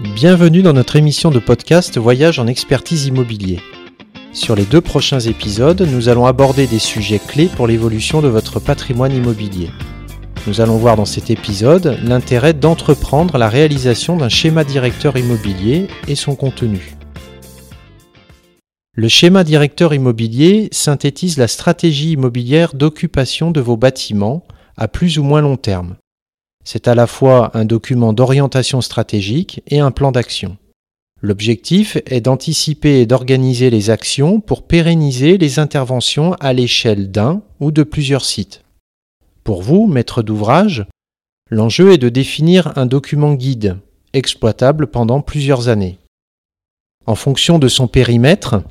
Bienvenue dans notre émission de podcast Voyage en expertise immobilier. Sur les deux prochains épisodes, nous allons aborder des sujets clés pour l'évolution de votre patrimoine immobilier. Nous allons voir dans cet épisode l'intérêt d'entreprendre la réalisation d'un schéma directeur immobilier et son contenu. Le schéma directeur immobilier synthétise la stratégie immobilière d'occupation de vos bâtiments à plus ou moins long terme. C'est à la fois un document d'orientation stratégique et un plan d'action. L'objectif est d'anticiper et d'organiser les actions pour pérenniser les interventions à l'échelle d'un ou de plusieurs sites. Pour vous, maître d'ouvrage, l'enjeu est de définir un document guide, exploitable pendant plusieurs années. En fonction de son périmètre,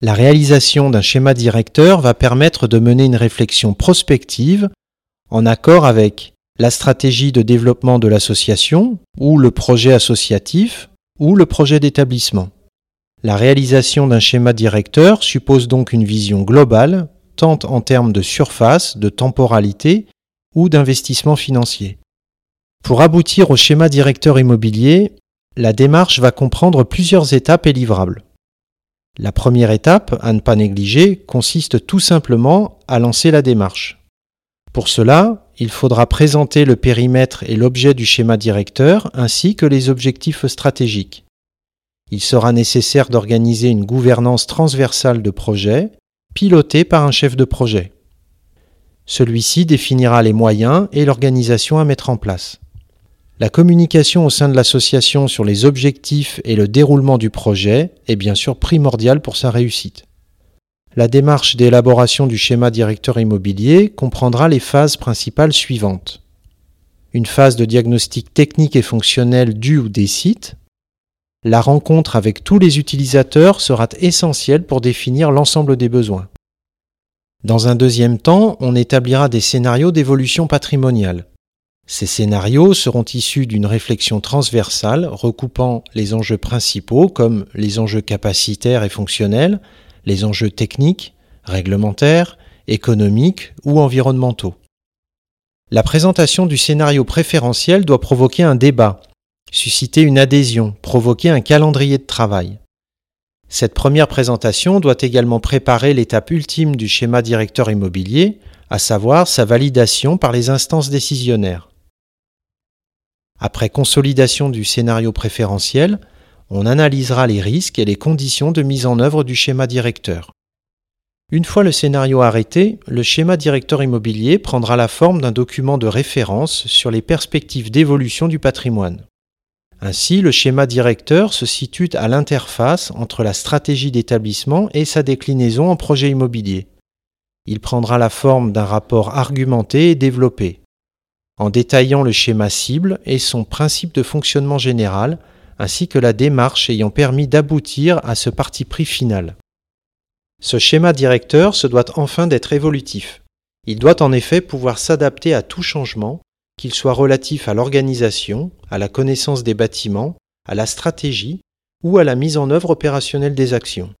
la réalisation d'un schéma directeur va permettre de mener une réflexion prospective en accord avec la stratégie de développement de l'association ou le projet associatif ou le projet d'établissement. La réalisation d'un schéma directeur suppose donc une vision globale, tant en termes de surface, de temporalité ou d'investissement financier. Pour aboutir au schéma directeur immobilier, la démarche va comprendre plusieurs étapes et livrables. La première étape, à ne pas négliger, consiste tout simplement à lancer la démarche. Pour cela, il faudra présenter le périmètre et l'objet du schéma directeur ainsi que les objectifs stratégiques. Il sera nécessaire d'organiser une gouvernance transversale de projet, pilotée par un chef de projet. Celui-ci définira les moyens et l'organisation à mettre en place. La communication au sein de l'association sur les objectifs et le déroulement du projet est bien sûr primordiale pour sa réussite. La démarche d'élaboration du schéma directeur immobilier comprendra les phases principales suivantes. Une phase de diagnostic technique et fonctionnel du ou des sites. La rencontre avec tous les utilisateurs sera essentielle pour définir l'ensemble des besoins. Dans un deuxième temps, on établira des scénarios d'évolution patrimoniale. Ces scénarios seront issus d'une réflexion transversale recoupant les enjeux principaux comme les enjeux capacitaires et fonctionnels, les enjeux techniques, réglementaires, économiques ou environnementaux. La présentation du scénario préférentiel doit provoquer un débat, susciter une adhésion, provoquer un calendrier de travail. Cette première présentation doit également préparer l'étape ultime du schéma directeur immobilier, à savoir sa validation par les instances décisionnaires. Après consolidation du scénario préférentiel, on analysera les risques et les conditions de mise en œuvre du schéma directeur. Une fois le scénario arrêté, le schéma directeur immobilier prendra la forme d'un document de référence sur les perspectives d'évolution du patrimoine. Ainsi, le schéma directeur se situe à l'interface entre la stratégie d'établissement et sa déclinaison en projet immobilier. Il prendra la forme d'un rapport argumenté et développé en détaillant le schéma cible et son principe de fonctionnement général, ainsi que la démarche ayant permis d'aboutir à ce parti pris final. Ce schéma directeur se doit enfin d'être évolutif. Il doit en effet pouvoir s'adapter à tout changement, qu'il soit relatif à l'organisation, à la connaissance des bâtiments, à la stratégie ou à la mise en œuvre opérationnelle des actions.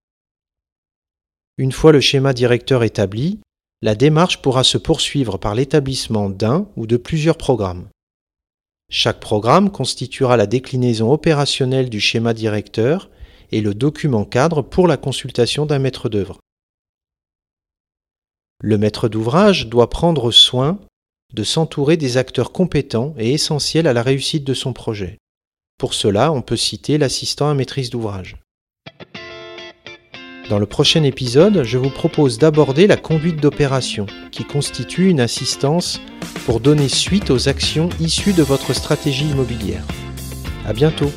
Une fois le schéma directeur établi, la démarche pourra se poursuivre par l'établissement d'un ou de plusieurs programmes. Chaque programme constituera la déclinaison opérationnelle du schéma directeur et le document cadre pour la consultation d'un maître d'œuvre. Le maître d'ouvrage doit prendre soin de s'entourer des acteurs compétents et essentiels à la réussite de son projet. Pour cela, on peut citer l'assistant à maîtrise d'ouvrage. Dans le prochain épisode, je vous propose d'aborder la conduite d'opération, qui constitue une assistance pour donner suite aux actions issues de votre stratégie immobilière. À bientôt!